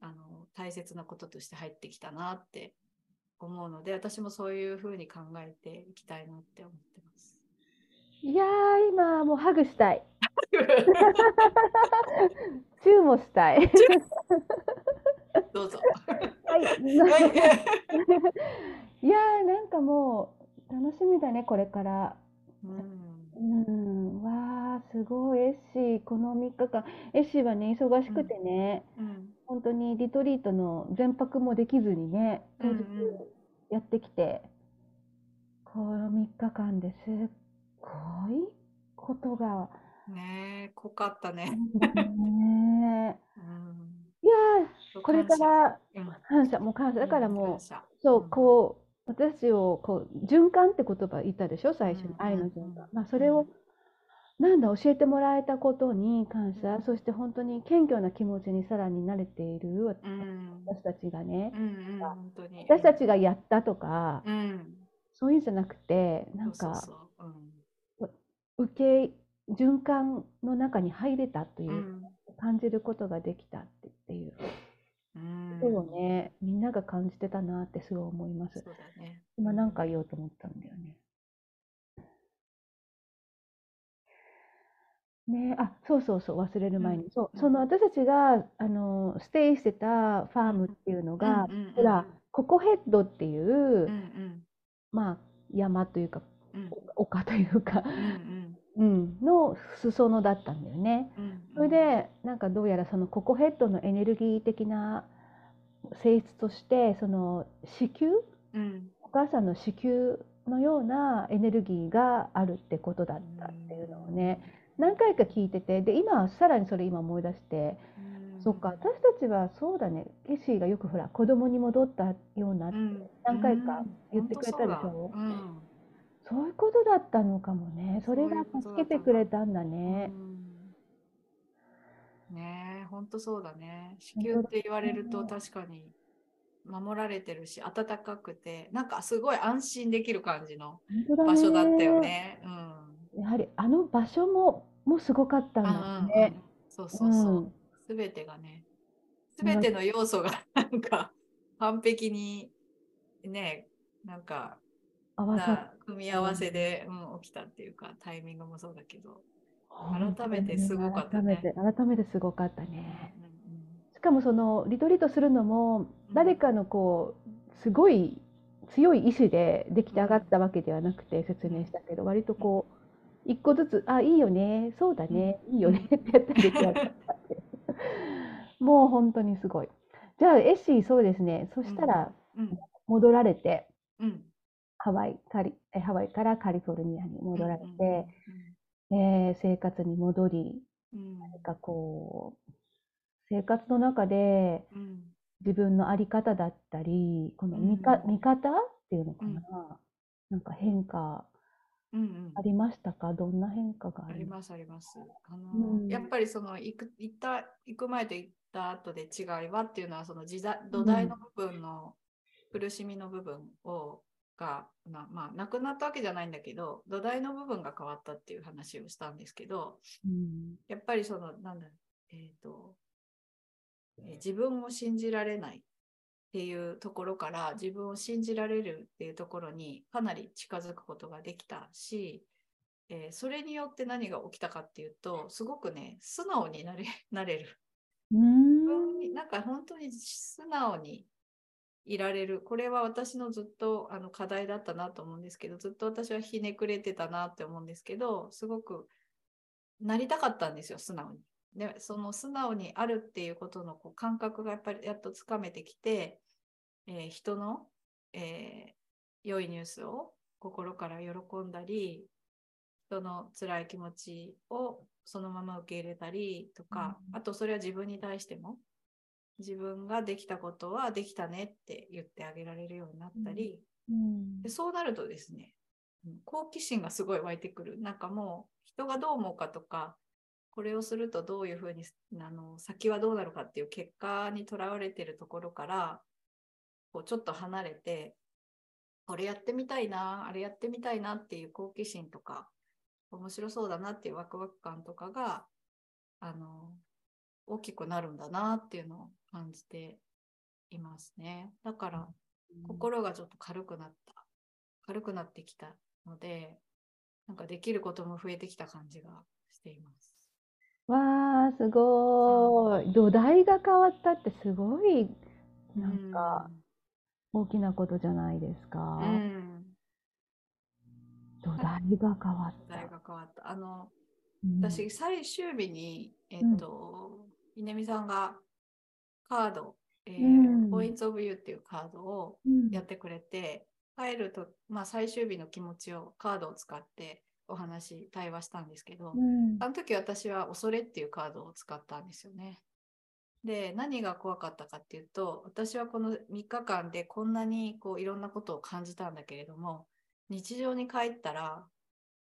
あの大切なこととして入ってきたなって思うので私もそういうふうに考えていきたいなって思ってます。いやー今もうハグしたい。チューもしたい。どうぞ。はい。いやーなんかもう楽しみだねこれから。うん。うん、わあすごい。エッシーこの3日間。エッシーはね忙しくてね、うん、本当にリトリートの全泊もできずにね当日やってきて、この3日間ですっごいことが。ねえ、濃かったね。ねうん、いやこれから感謝、もう感謝、だからもう、そう、こう、私をこう循環って言葉言ったでしょ、最初に、愛の循環。まあ、それを、なんだ、教えてもらえたことに感謝、そして本当に謙虚な気持ちにさらに慣れている私たちがね、私たちがやったとか、そういうんじゃなくて、なんか、受け循環の中に入れたという、うん、感じることができたっていうことをね、みんなが感じてたなってすごい思います。ね、今何か言おうと思ったんだよね。ね、あそうそうそう。忘れる前に、うん、そう。その私たちがあのステイしてたファームっていうのが、ほらココヘッドっていう、うんうん、まあ山というか、うん、丘というか、うんうんうん、の裾野だったんだよね。うん。うん、それでなんかどうやらそのココヘッドのエネルギー的な性質としてその子宮、うん、お母さんの子宮のようなエネルギーがあるってことだったっていうのをね、何回か聞いててで今さらにそれ今思い出して、うん、そっか私たちはそうだね。ケシーがよくほら子供に戻ったようなって何回か言ってくれたでしょ？うんそういうことだったのかもね。それが助けてくれたんだね。ねえ、ほんとそうだね。子宮って言われると確かに守られてるし、暖かくて、なんかすごい安心できる感じの場所だったよね。うん、やはりあの場所ももすごかったんだね。そうそうそう。す、べ、てがね、すべての要素がなんか完璧にね、なんか合わさ組み合わせで、うん、起きたっていうかタイミングもそうだけど。改めてすごかったね。改めて改めてすごかったね。しかもそのリトリートするのも誰かのこうすごい強い意志で出来上がったわけではなくて説明したけど割とこう一個ずつ「あいいよねそうだねいいよね」ってやって出来上がったもう本当にすごい。じゃあエッシーそうですね。そしたら戻られて、うんハワイカリハワイからカリフォルニアに戻られて、うんうん、えー、生活に戻り、うん、何かこう生活の中で自分の在り方だったりこの見か、見方っていうのかな、なんか変化ありましたか、どんな変化がありますあります。あの、やっぱりその行く行った行く前と行った後で違いはっていうのはその時代土台の部分の苦しみの部分をがな,、まあ、なくなったわけじゃないんだけど土台の部分が変わったっていう話をしたんですけど、うん、やっぱりそのなんだえーとえー、自分を信じられないっていうところから自分を信じられるっていうところにかなり近づくことができたし、えー、それによって何が起きたかっていうとすごくね素直になれ なれる。うんなんか本当に素直にいられるこれは私のずっとあの課題だったなと思うんですけどずっと私はひねくれてたなって思うんですけどすごくなりたかったんですよ素直に。でその素直にあるっていうことのこう感覚がやっぱりやっとつかめてきて、えー、人の、えー、良いニュースを心から喜んだり人の辛い気持ちをそのまま受け入れたりとか、うん、あとそれは自分に対しても自分ができたことはできたねって言ってあげられるようになったり、うん。でそうなるとですねうん好奇心がすごい湧いてくる。なんかもう人がどう思うかとかこれをするとどういうふうにあの先はどうなるかっていう結果にとらわれてるところからこうちょっと離れてこれやってみたいなあれやってみたいなっていう好奇心とか面白そうだなっていうワクワク感とかがあの大きくなるんだなっていうのを感じていますね。だから心がちょっと軽くなった軽くなってきたのでなんかできることも増えてきた感じがしています。わあ、すごい。土台が変わったってすごい、なんか大きなことじゃないですか。うん、うん、土台が変わっ時代た。が変わった。あのうん私最終日にえっ、と、稲見さんがカード、えーうんポイントオブユーっていうカードをうんやってくれて、帰ると、まあ、最終日の気持ちをカードを使ってお話、対話したんですけど、うんあの時私は恐れっていうカードを使ったんですよね。で、何が怖かったかっていうと、私はこの3日間でこんなにこういろんなことを感じたんだけれども、日常に帰ったら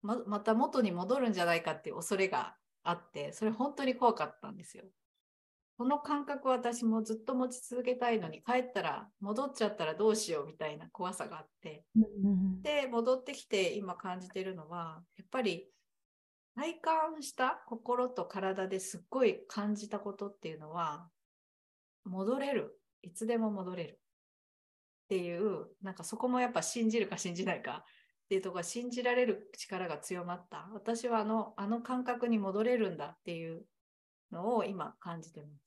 ままた元に戻るんじゃないかっていう恐れがあって、それ本当に怖かったんですよ。この感覚を私もずっと持ち続けたいのに、帰ったら戻っちゃったらどうしようみたいな怖さがあって、うんで戻ってきて今感じてるのはやっぱり体感した心と体ですっごい感じたことっていうのは戻れる。いつでも戻れる。っていうなんかそこもやっぱ信じるか信じないかっていうところが信じられる力が強まった。私はあのあの感覚に戻れるんだっていうのを今感じてます。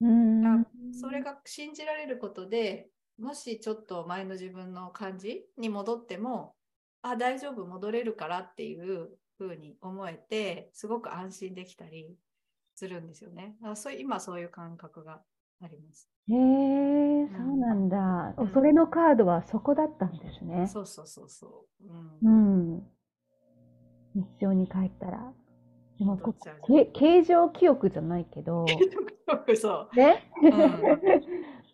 うんあそれが信じられることでもしちょっと前の自分の感じに戻ってもあ大丈夫戻れるからっていう風に思えてすごく安心できたりするんですよね。だからそう今そういう感覚があります。へえ、そうなんだ。うんそれのカードはそこだったんですね。そうそうそうそう。う。うんん。日常に帰ったら。でもこ戻っちゃう。け形状記憶じゃないけど、そう。ね、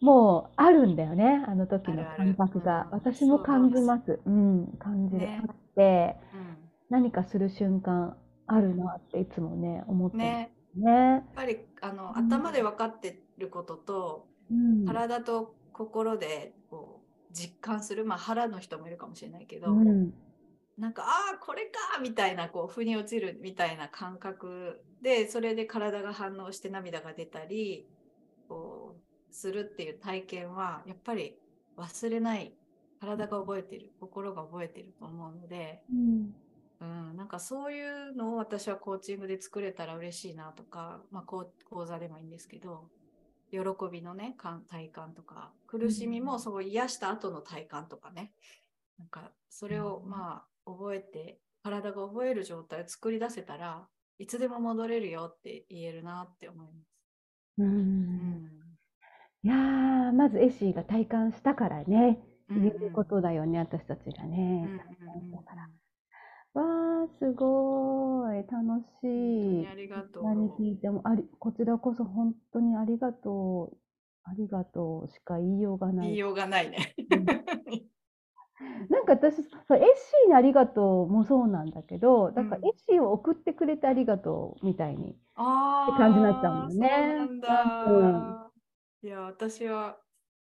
う もうあるんだよね、あの時の感覚が。うん。私も感じます。うん、感じる。ね。あって、うん。何かする瞬間あるなっていつもね、思ってね、ね。やっぱりあのうん。頭で分かってることと、うん。体と心でこう実感する、まあ、腹の人もいるかもしれないけど、うん。なんかああこれかみたいなこう腑に落ちるみたいな感覚でそれで体が反応して涙が出たりこうするっていう体験はやっぱり忘れない。体が覚えてる。心が覚えてると思うので、うん。うん、なんかそういうのを私はコーチングで作れたら嬉しいなとか、まあ、こう講座でもいいんですけど喜びのね感体感とか苦しみもそう癒した後の体感とかね。なんかそれをまあ覚えて体が覚える状態を作り出せたらいつでも戻れるよって言えるなって思います。う。うんんいやー、まずエッシーが体感したからね、うん言えることだよね、私たちがうんね。うん体感うんしたから。わー、すごい、楽本当しい。にありがとう。何聞いてもあり、こちらこそ本当にありがとう、ありがとうしか言いようがない。言いようがないね。なんか私、エッシーにありがとうもそうなんだけど、だからうんエッシーを送ってくれてありがとうみたいに。あって感じになっちゃうもんねそうなんだ。うんいや、私は、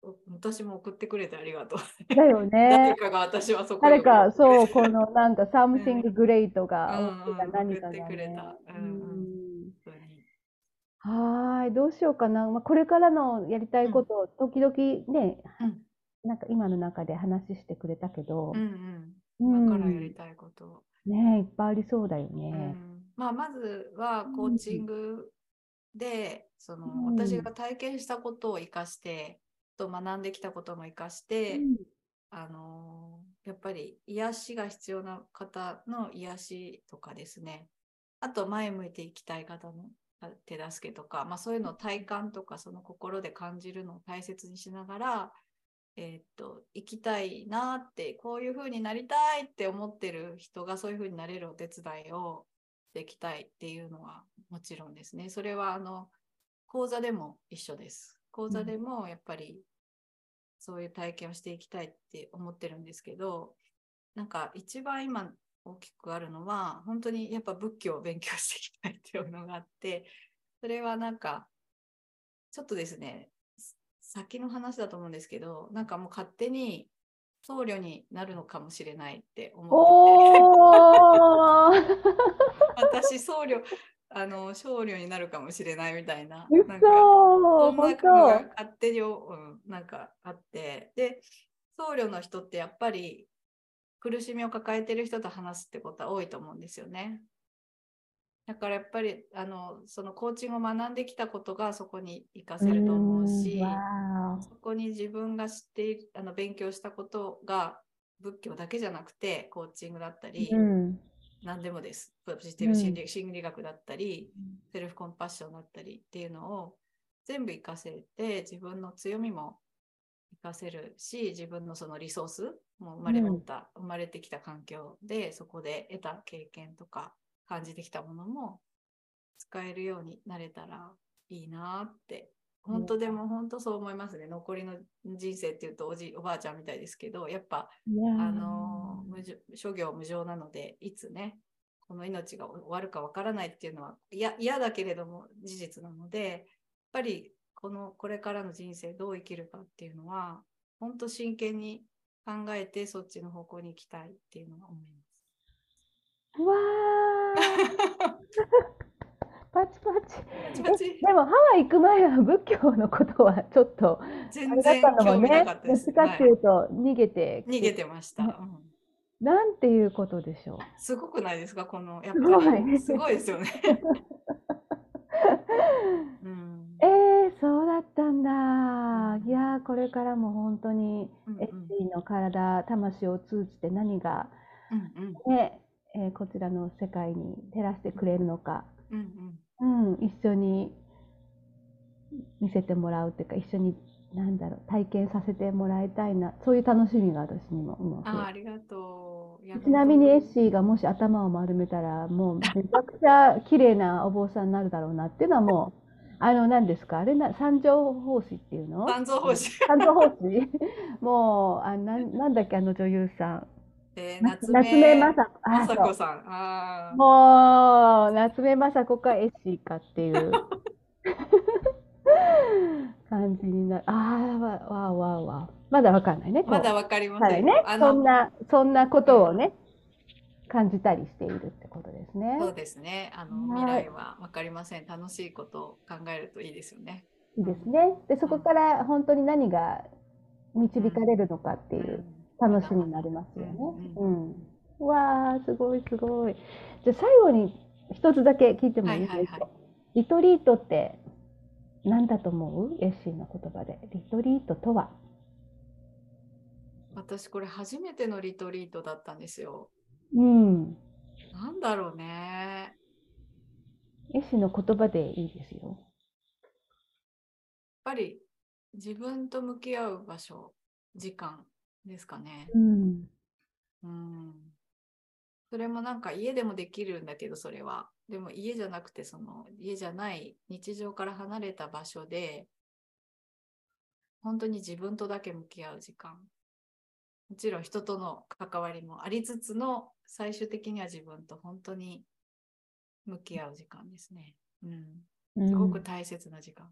お私も送ってくれてありがとう。だよ誰ね。かが私はそこ誰か、う。そう、このなんか、something great がうんうん起きた何か送ってがね。くれた。うんはーい、どうしようかな。まあ、これからのやりたいことを時々ね、うんなんか今の中で話してくれたけどう、んううん。今からやんりたいこと。ねえ、いっぱいありそうだようね。んまあ、まずはコーチングで、そのうん私が体験したことを生かして、と学んできたことも生かして、うんあのーやっぱり癒しが必要な方の癒しとかですねあと前向いていきたい方のあ手助けとか、まあ、そういうのを体感とかその心で感じるのを大切にしながら、えーっと生きたいなってこういう風になりたいって思ってる人がそういう風になれるお手伝いをできたいっていうのはもちろんですね。それはあの講座でも一緒です。講座でもやっぱりそういう体験をしていきたいって思ってるんですけど、なんか一番今大きくあるのは、本当にやっぱ仏教を勉強していきたいっていうのがあって、それはなんか、ちょっとですね、先の話だと思うんですけど、なんかもう勝手に僧侶になるのかもしれないって思ってて。私僧侶あの僧侶になるかもしれないみたいな嘘なんかそんな勝手に、うん、なんかあってで僧侶の人ってやっぱり苦しみを抱えてる人と話すってことは多いと思うんですよね。だからやっぱりあのそのコーチングを学んできたことがそこに活かせると思うし、そこに自分が知っているあの勉強したことが仏教だけじゃなくてコーチングだったり、ーうん。何でもです。ポジティブ心理,、心理学だったり、セルフコンパッションだったりっていうのを全部活かせて、自分の強みも活かせるし、自分のそのリソースも生まれ持った、生まれてきた環境で、そこで得た経験とか感じてきたものも使えるようになれたらいいなって。本当でも本当そう思いますね。残りの人生っていうとおじおばあちゃんみたいですけど、やっぱあの無常諸行無常なのでいつねこの命が終わるかわからないっていうのはいや嫌だけれども事実なのでやっぱりこのこれからの人生どう生きるかっていうのは本当真剣に考えてそっちの方向に行きたいっていうのは思いまわー パチパチ。す。パチパチ。えでもハワイ行く前は仏教のことはちょっとあ全然興味なねかったです。どっちかっていうと逃げてはい逃げてました、ねうん。なんていうことでしょう。すごくないですか？このやっすごいぱりすごいですよね。うん。えー、そうだったんだ。うん。いやーこれからも本当にエッシーの体魂を通じて何がうんうん。ね、えーこちらの世界に照らしてくれるのか、うんうん。うん、一緒に見せてもらうっていうか一緒になんだろう体験させてもらいたいなそういう楽しみが私にも今増えあありがとう。ちなみにエッーシーがもし頭を丸めたらもうめちゃくちゃ綺麗なお坊さんになるだろうなっていうのはもう あの何ですか？あれな三条法師っていうの？三蔵法師。三条法師？もうあなんなんだっけあの女優さんえー、夏夏目目雅子さん。あーもう夏目雅子かエッシーかっていう 感じになる。ああ、わわあわあわあ。まだわかんないね。まだわかりません。はいね。そんな、そんなことをね、感じたりしているってことですね。そうですね。あのはい未来はわかりません。楽しいことを考えるといいですよね。いいですね。で、そこから本当に何が導かれるのかっていう楽しみになりますよね。ううん。うわあ、すごいすごい。じゃあ最後に一つだけ聞いてもいいですか、はいはいはいリトリートって何だと思う？エッシーの言葉で。リトリートとは？私これ初めてのリトリートだったんですよ。うん。なんだろうね。エッシーの言葉でいいですよ。やっぱり自分と向き合う場所、時間ですかね。うん。うん。それもなんか家でもできるんだけど、それは。でも家じゃなくて、その家じゃない日常から離れた場所で、本当に自分とだけ向き合う時間。もちろん人との関わりもありつつの、最終的には自分と本当に向き合う時間ですね。うん。すごく大切な時間。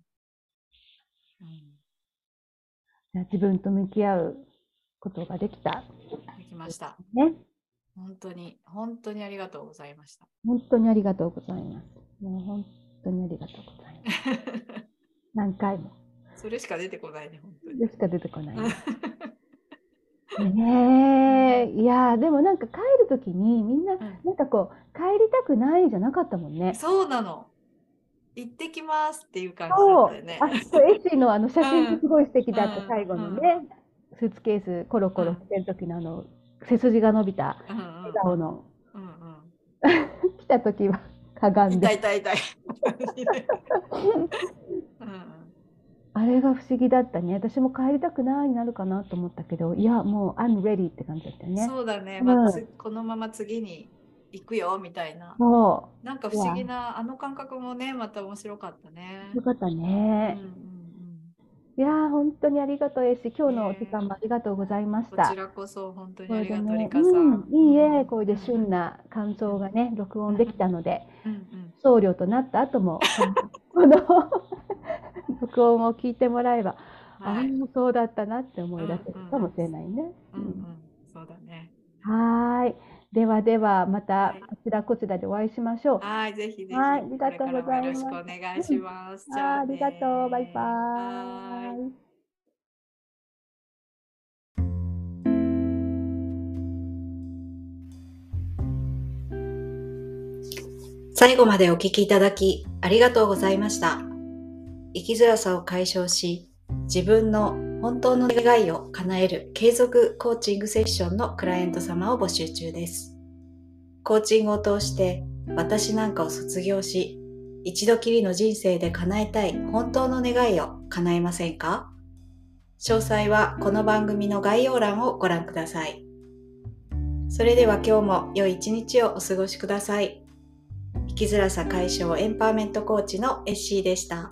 うん。自分と向き合うことができた。できました。ね。本当に、本当にありがとうございました。本当にありがとうございます。もう本当にありがとうございます。何回も。それしか出てこないね、本当に。でしか出てこない。ねえ、いやーでもなんか帰るときにみんな、んなんかこう、帰りたくないじゃなかったもんね。そうなの。行ってきますっていう感じだったよね。あ、そう、エッシーのあの写真うんすごい素敵だった、うん最後のね、スーツケースコロコロしてる時のあの、背筋が伸びたうんうん笑顔の、うんうん。来た時はかがんで、痛い痛い痛い。うんうんあれが不思議だったね。私も帰りたくないになるかなと思ったけど、いや、もう、I'm ready って感じだったよね。そうだね、うんまこのまま次に行くよみたいな。そなんか不思議な、あの感覚もね、また面白かったねう、。よかったうんね。うんいやー、本当にありがとう、エッシー。今日の時間もありがとうございましこた。ちらこそ本当にありがとう、ね。うん、いいえ、うんこれで旬な感想がね、録音できたので、うんうん僧侶となった後も、この 録音を聞いてもらえば、ああはい、もうそうだったなって思い出せるかもしれないね。うんうん、そうだね。はーい。ではでは、またはいこちらこちらでお会いしましょう。はい、ぜひぜひ、はいありがとうございますよろしくお願いします。じゃあーありがとう。バイねバイ。最後までお聞きいただきありがとうございました。生きづらさを解消し、自分の本当の願いを叶える継続コーチングセッションのクライアント様を募集中です。コーチングを通して私なんかを卒業し、一度きりの人生で叶えたい本当の願いを叶えませんか？詳細はこの番組の概要欄をご覧ください。それでは今日も良い一日をお過ごしください。生きづらさ解消エンパワーメントコーチのエッシーでした。